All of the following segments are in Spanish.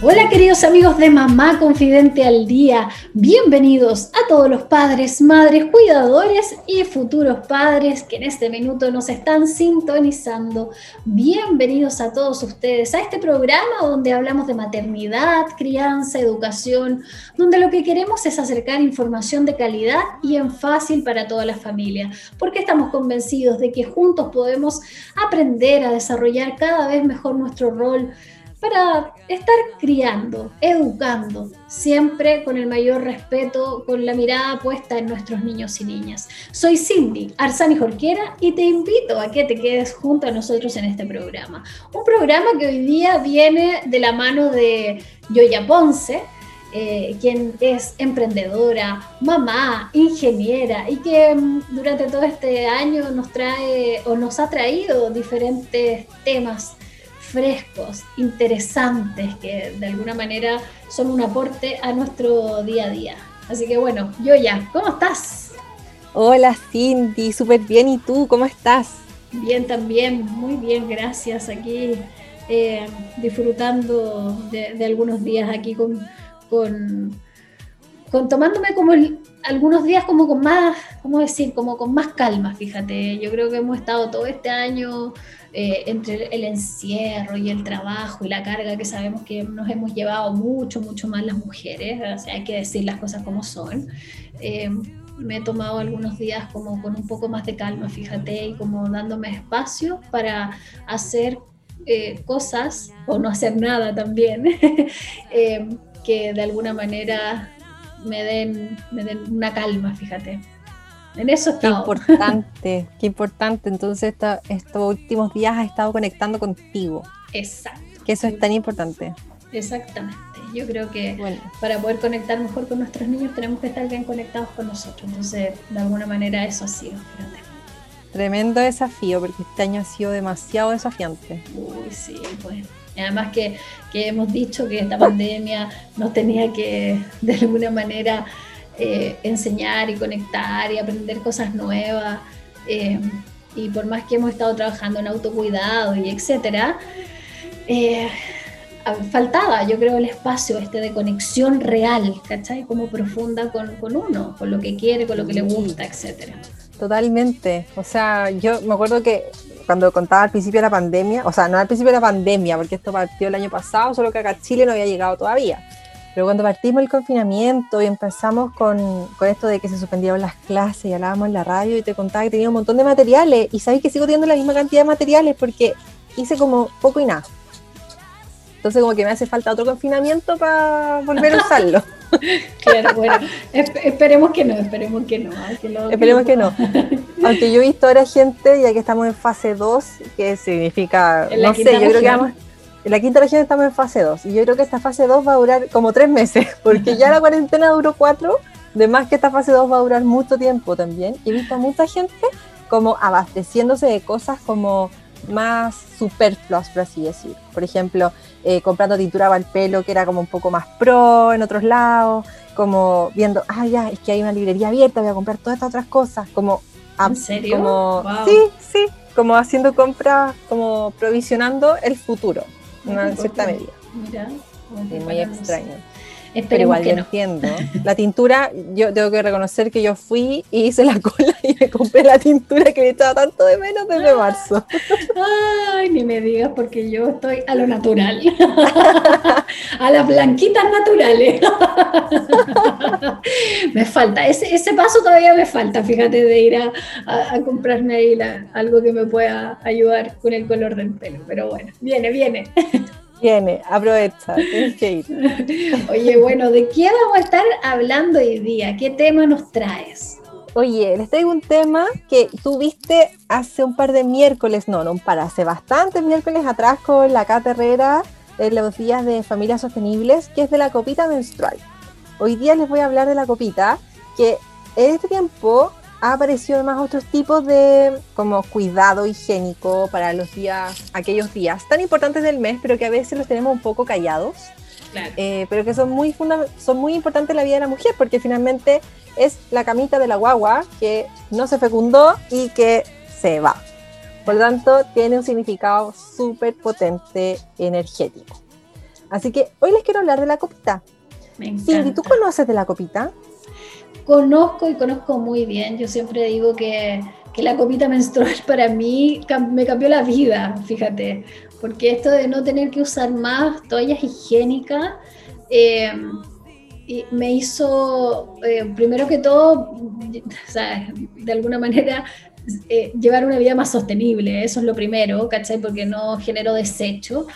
Hola queridos amigos de Mamá Confidente al Día, bienvenidos a todos los padres, madres, cuidadores y futuros padres que en este minuto nos están sintonizando. Bienvenidos a todos ustedes a este programa donde hablamos de maternidad, crianza, educación, donde lo que queremos es acercar información de calidad y en fácil para toda la familia, porque estamos convencidos de que juntos podemos aprender a desarrollar cada vez mejor nuestro rol para estar criando, educando, siempre con el mayor respeto, con la mirada puesta en nuestros niños y niñas. Soy Cindy Arzani Jorquera y te invito a que te quedes junto a nosotros en este programa. Un programa que hoy día viene de la mano de Yoya Ponce, eh, quien es emprendedora, mamá, ingeniera y que mm, durante todo este año nos trae o nos ha traído diferentes temas frescos, interesantes, que de alguna manera son un aporte a nuestro día a día. Así que bueno, Yoya, ¿cómo estás? Hola Cindy, súper bien. ¿Y tú cómo estás? Bien también, muy bien, gracias. Aquí eh, disfrutando de, algunos días aquí con, con, con tomándome como algunos días como con más, ¿cómo decir? Como con más calma, fíjate. Yo creo que hemos estado todo este año eh, entre el encierro y el trabajo y la carga que sabemos que nos hemos llevado mucho, mucho más las mujeres, hay que decir las cosas como son. Eh, me he tomado algunos días como con un poco más de calma, fíjate, y como dándome espacio para hacer eh, cosas o no hacer nada también, que de alguna manera me den, me den una calma, fíjate. En eso Qué importante, qué importante. Entonces estos últimos días has estado conectando contigo. Exacto. Que eso es tan importante. Exactamente. Yo creo que para poder conectar mejor con nuestros niños tenemos que estar bien conectados con nosotros. Entonces, de alguna manera eso ha sido. Tremendo desafío, porque este año ha sido demasiado desafiante. Uy, sí, pues. Además que, que hemos dicho que esta pandemia nos tenía que, de alguna manera, eh, enseñar y conectar y aprender cosas nuevas. Eh, y por más que hemos estado trabajando en autocuidado y etcétera, eh, faltaba, yo creo, el espacio este de conexión real, ¿cachai? Como profunda con, con uno, con lo que quiere, con lo que le gusta, etcétera. Totalmente. O sea, yo me acuerdo que cuando contaba al principio de la pandemia, o sea, no al principio de la pandemia, porque esto partió el año pasado, solo que acá Chile no había llegado todavía. Pero cuando partimos el confinamiento y empezamos con, con, esto de que se suspendieron las clases y hablábamos en la radio y te contaba que tenía un montón de materiales y sabéis que sigo teniendo la misma cantidad de materiales porque hice como poco y nada. Entonces como que me hace falta otro confinamiento para volver a usarlo. claro, bueno, esperemos que no, esperemos que no. esperemos que no. Aunque yo he visto ahora gente, ya que estamos en fase 2, que significa, no sé, yo creo que vamos en la quinta región estamos en fase 2 y yo creo que esta fase 2 va a durar como tres meses, porque ya la cuarentena duró cuatro, de más que esta fase 2 va a durar mucho tiempo también. Y he visto a mucha gente como abasteciéndose de cosas como más superfluas, por así decir. Por ejemplo, eh, comprando tintura para el pelo que era como un poco más pro en otros lados, como viendo, ah, ya, es que hay una librería abierta, voy a comprar todas estas otras cosas, como... ¿En serio? Como, Sí, sí, como haciendo compras, como provisionando el futuro una cierta medida. Mira, muy extraño. Pero igual yo entiendo. La tintura, yo tengo que reconocer que yo fui y hice la cola y me compré la tintura que me echaba tanto de menos desde marzo. Ay, ni me digas porque yo estoy a lo natural. a las blanquitas naturales. me falta, ese, ese paso todavía me falta, fíjate, de ir a, a, comprarme ahí algo que me pueda ayudar con el color del pelo. Pero bueno, viene, viene. Viene, aprovecha, Oye, bueno, ¿de qué vamos a estar hablando hoy día? ¿Qué tema nos traes? Oye, les traigo un tema que tú viste hace un par de miércoles, no, no un par, hace bastantes miércoles atrás con la Cata Herrera en los días de familias sostenibles, que es de la copita menstrual. Hoy día les voy a hablar de la copita, que en este tiempo ha aparecido además otros tipos de como cuidado higiénico para los días, aquellos días tan importantes del mes, pero que a veces los tenemos un poco callados. Eh, pero que son muy, son muy importantes en la vida de la mujer, porque finalmente es la camita de la guagua que no se fecundó y que se va. Por lo tanto, tiene un significado súper potente energético. Así que hoy les quiero hablar de la copita. Cindy, ¿tú conoces de la copita? Conozco y conozco muy bien. Yo siempre digo que, que la copita menstrual para mí me cambió la vida, fíjate. Porque esto de no tener que usar más toallas higiénicas eh, me hizo, eh, primero que todo, o sea, de alguna manera eh, llevar una vida más sostenible, eso es lo primero, ¿cachai? Porque no genero desecho.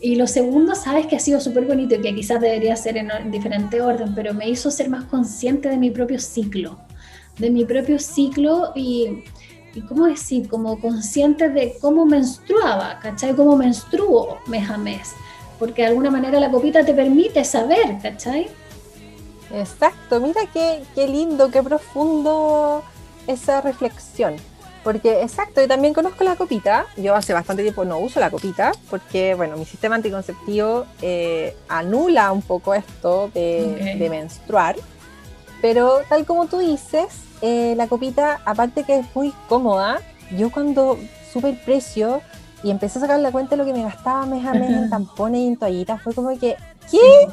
Y lo segundo, sabes que ha sido súper bonito y que quizás debería ser en, diferente orden, pero me hizo ser más consciente de mi propio ciclo, de mi propio ciclo y, y cómo decir, como consciente de cómo menstruaba, ¿cachai? Cómo menstruo mes a mes, porque de alguna manera la copita te permite saber, ¿cachai? Exacto, mira qué, qué lindo, qué profundo esa reflexión. Porque, exacto, yo también conozco la copita. Yo hace bastante tiempo no uso la copita porque, bueno, mi sistema anticonceptivo eh, anula un poco esto de, menstruar. Pero, tal como tú dices, eh, la copita, aparte que es muy cómoda, yo cuando supe el precio y empecé a sacar la cuenta de lo que me gastaba mes a mes en tampones y en toallitas, fue como que, ¿qué?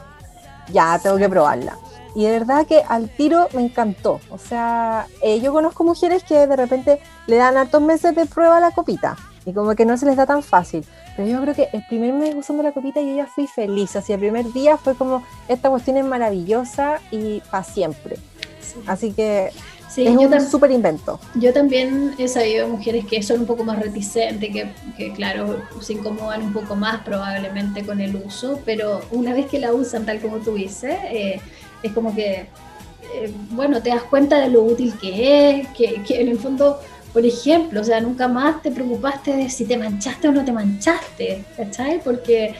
Ya, tengo que probarla. Y de verdad que al tiro me encantó. O sea, eh, yo conozco mujeres que de repente le dan hartos meses de prueba a la copita y como que no se les da tan fácil. Pero yo creo que el primer mes usando la copita yo ya fui feliz. Así el primer día fue como, esta cuestión es maravillosa y para siempre. Así que sí, es un súper invento. Yo también he sabido mujeres que son un poco más reticentes, que, que, claro, se incomodan un poco más probablemente con el uso, pero una vez que la usan tal como tú dices, eh, es como que, eh, bueno, te das cuenta de lo útil que es, que, que, en el fondo, por ejemplo, o sea, nunca más te preocupaste de si te manchaste o no te manchaste, ¿cachai? Porque,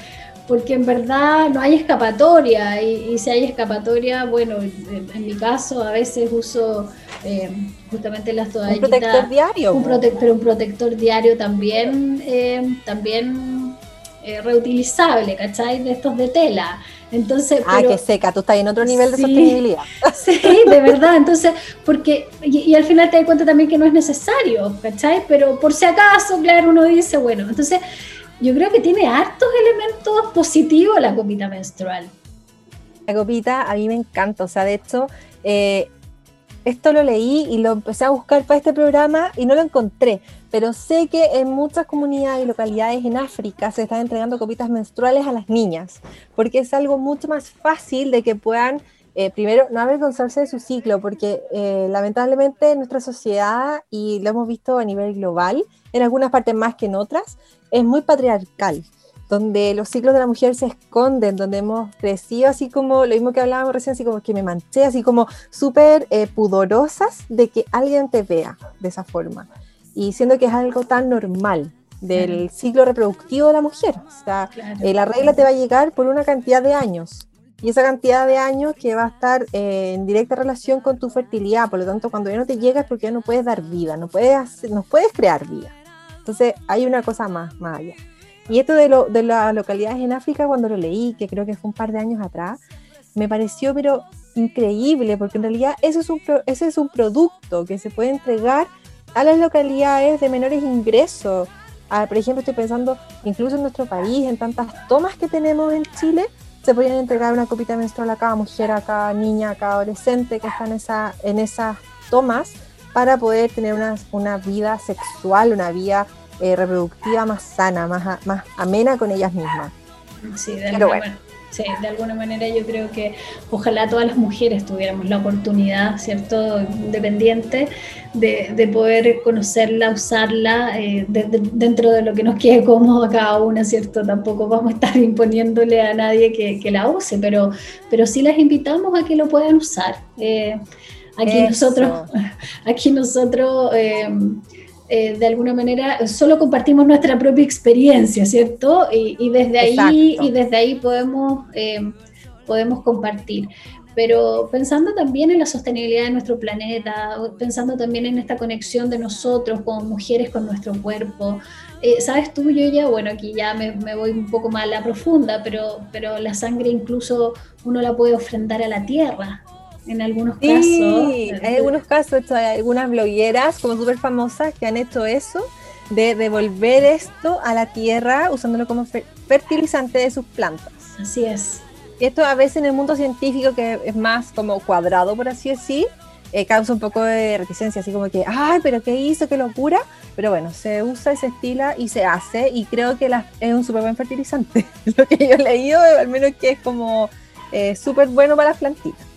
porque en verdad no hay escapatoria y, si hay escapatoria, bueno, en, mi caso a veces uso eh, justamente las toallitas. Un protector diario. Un pero un protector diario también, eh, también reutilizable, ¿cachai? De estos de tela. Entonces, ah, que seca, tú estás en otro nivel de sostenibilidad. Sí, de verdad. Entonces, porque, y, al final te das cuenta también que no es necesario, ¿cachai? Pero por si acaso, claro, uno dice, bueno, entonces yo creo que tiene hartos elementos positivos la copita menstrual. La copita a mí me encanta, o sea, de hecho, eh, esto lo leí y lo empecé a buscar para este programa y no lo encontré, pero sé que en muchas comunidades y localidades en África se están entregando copitas menstruales a las niñas, porque es algo mucho más fácil de que puedan, eh, primero, no avergonzarse de su ciclo, porque eh, lamentablemente en nuestra sociedad, y lo hemos visto a nivel global, en algunas partes más que en otras, es muy patriarcal donde los ciclos de la mujer se esconden, donde hemos crecido así como, lo mismo que hablábamos recién, así como que me manché, así como súper eh, pudorosas de que alguien te vea de esa forma. Y siendo que es algo tan normal del ciclo reproductivo de la mujer. O sea, eh, la regla te va a llegar por una cantidad de años. Y esa cantidad de años que va a estar eh, en directa relación con tu fertilidad. Por lo tanto, cuando ya no te llega es porque ya no puedes dar vida, no puedes, no puedes crear vida. Entonces, hay una cosa más, más allá. Y esto de, lo, de las localidades en África, cuando lo leí, que creo que fue un par de años atrás, me pareció pero increíble, porque en realidad eso es un, ese es un producto que se puede entregar a las localidades de menores ingresos. Ah, por ejemplo, estoy pensando incluso en nuestro país, en tantas tomas que tenemos en Chile, se podrían entregar una copita menstrual a cada mujer, a cada niña, a cada adolescente que está en, esa, en esas tomas para poder tener una, una vida sexual, una vida eh, reproductiva más sana, más, más amena con ellas mismas. Sí, de alguna, sí, de alguna manera yo creo que ojalá todas las mujeres tuviéramos la oportunidad, ¿cierto?, independiente, de, de poder conocerla, usarla eh, dentro de lo que nos quede cómodo a cada una, ¿cierto? Tampoco vamos a estar imponiéndole a nadie que, que la use, pero, pero sí las invitamos a que lo puedan usar. Eh, aquí, nosotros, aquí nosotros, eh, de alguna manera solo compartimos nuestra propia experiencia, ¿cierto? Y, desde ahí y desde ahí podemos eh, podemos compartir. Pero pensando también en la sostenibilidad de nuestro planeta, pensando también en esta conexión de nosotros como mujeres con nuestro cuerpo. Eh, Sabes tú, yo ya, bueno, aquí ya me, voy un poco más a la profunda, pero, pero la sangre incluso uno la puede ofrendar a la tierra, en algunos casos. Hay algunos casos, hay algunas blogueras como súper famosas que han hecho eso, de devolver esto a la tierra usándolo como fertilizante de sus plantas. Así es. Esto a veces en el mundo científico, que es más como cuadrado, por así decir, eh, causa un poco de reticencia, así como que, ay, pero ¿qué hizo? ¿Qué locura? Pero bueno, se usa, se estila y se hace, y creo que es un súper buen fertilizante. Lo que yo he leído, al menos que es como eh, súper bueno para las plantitas.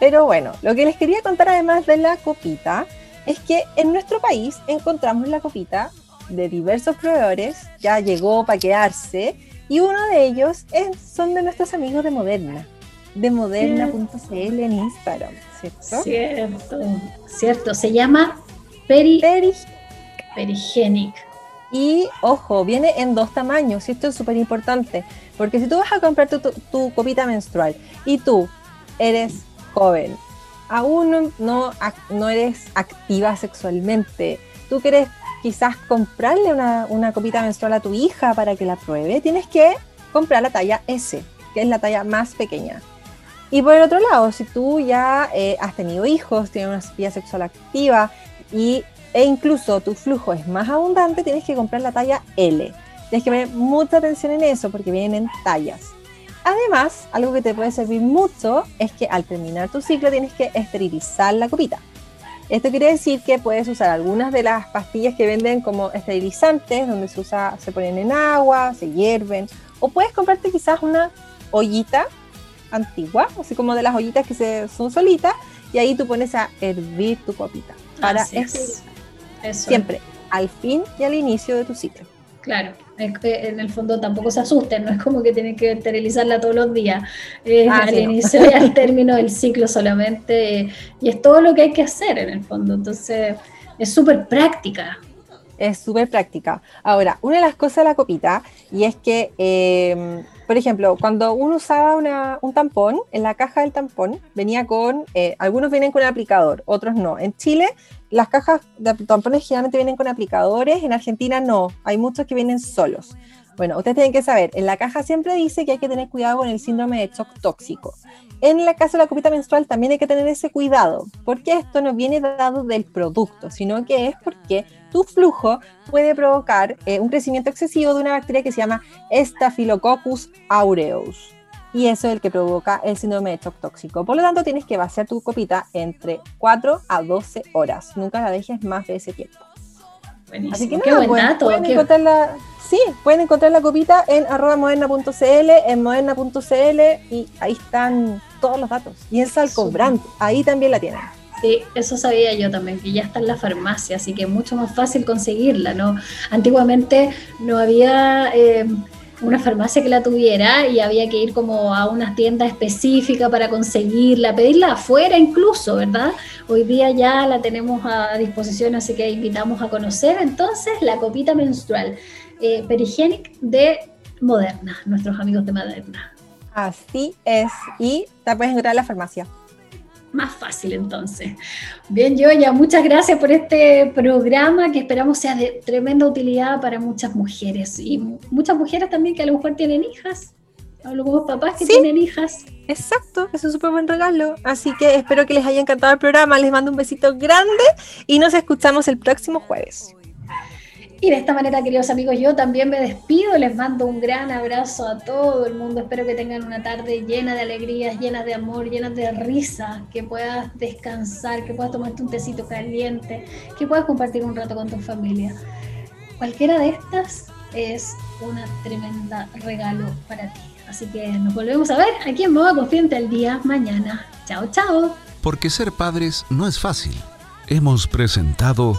Pero bueno, lo que les quería contar además de la copita es que en nuestro país encontramos la copita de diversos proveedores, ya llegó para quedarse, y uno de ellos es, son de nuestros amigos de Moderna, de moderna.cl en Instagram, ¿cierto? Cierto, cierto. Se llama Peri Perigenic. Y ojo, viene en dos tamaños, y esto es súper importante, porque si tú vas a comprar tu, copita menstrual y tú eres joven, aún no, no eres activa sexualmente, tú quieres quizás comprarle una, copita menstrual a tu hija para que la pruebe, tienes que comprar la talla S, que es la talla más pequeña. Y por el otro lado, si tú ya eh, has tenido hijos, tienes una vida sexual activa y, e incluso tu flujo es más abundante, tienes que comprar la talla L. Tienes que poner mucha atención en eso porque vienen en tallas. Además, algo que te puede servir mucho es que al terminar tu ciclo tienes que esterilizar la copita. Esto quiere decir que puedes usar algunas de las pastillas que venden como esterilizantes, donde se, usa, se ponen en agua, se hierven, o puedes comprarte quizás una ollita antigua, así como de las ollitas que se, son solitas, y ahí tú pones a hervir tu copita para siempre al fin y al inicio de tu ciclo. Claro, es en el fondo tampoco se asusten, no es como que tienen que esterilizarla todos los días, ah, al inicio y al término del ciclo solamente, y es todo lo que hay que hacer en el fondo, entonces es súper práctica. Es súper práctica. Ahora, una de las cosas de la copita, y es que, eh, por ejemplo, cuando uno usaba un tampón, en la caja del tampón venía con, eh, algunos vienen con aplicador, otros no. En Chile las cajas de tampones generalmente vienen con aplicadores, en Argentina no, hay muchos que vienen solos. Bueno, ustedes tienen que saber, en la caja siempre dice que hay que tener cuidado con el síndrome de shock tóxico. En el caso de la copita menstrual también hay que tener ese cuidado, porque esto no viene dado del producto, sino que es porque tu flujo puede provocar eh, un crecimiento excesivo de una bacteria que se llama Staphylococcus aureus y eso es el que provoca el síndrome de shock tóxico. Por lo tanto, tienes que vaciar tu copita entre 4 a 12 horas. Nunca la dejes más de ese tiempo. Buenísimo. Así que qué buen pues, dato. Pueden encontrar la, sí, pueden encontrar la copita en arroba moderna.cl, en moderna.cl y ahí están todos los datos. Y en Salcobrante, ahí también la tienen. Sí, eso sabía yo también, que ya está en la farmacia, así que es mucho más fácil conseguirla, ¿no? Antiguamente no había... Eh, una farmacia que la tuviera y había que ir como a una tienda específica para conseguirla, pedirla afuera incluso, ¿verdad? Hoy día ya la tenemos a disposición, así que invitamos a conocer entonces la copita menstrual eh, perigenic de Moderna, nuestros amigos de Moderna. Así es, y la puedes encontrar en la farmacia más fácil entonces. Bien, ya muchas gracias por este programa que esperamos sea de tremenda utilidad para muchas mujeres y muchas mujeres también que a lo mejor tienen hijas. Hablo con papás que tienen hijas. Exacto, es un súper buen regalo. Así que espero que les haya encantado el programa. Les mando un besito grande y nos escuchamos el próximo jueves. Y de esta manera, queridos amigos, yo también me despido, les mando un gran abrazo a todo el mundo, espero que tengan una tarde llena de alegrías, llena de amor, llena de risa, que puedas descansar, que puedas tomarte un tecito caliente, que puedas compartir un rato con tu familia. Cualquiera de estas es una tremenda regalo para ti. Así que nos volvemos a ver aquí en Moda Confiante el día mañana. Chao, chao. Porque ser padres no es fácil. Hemos presentado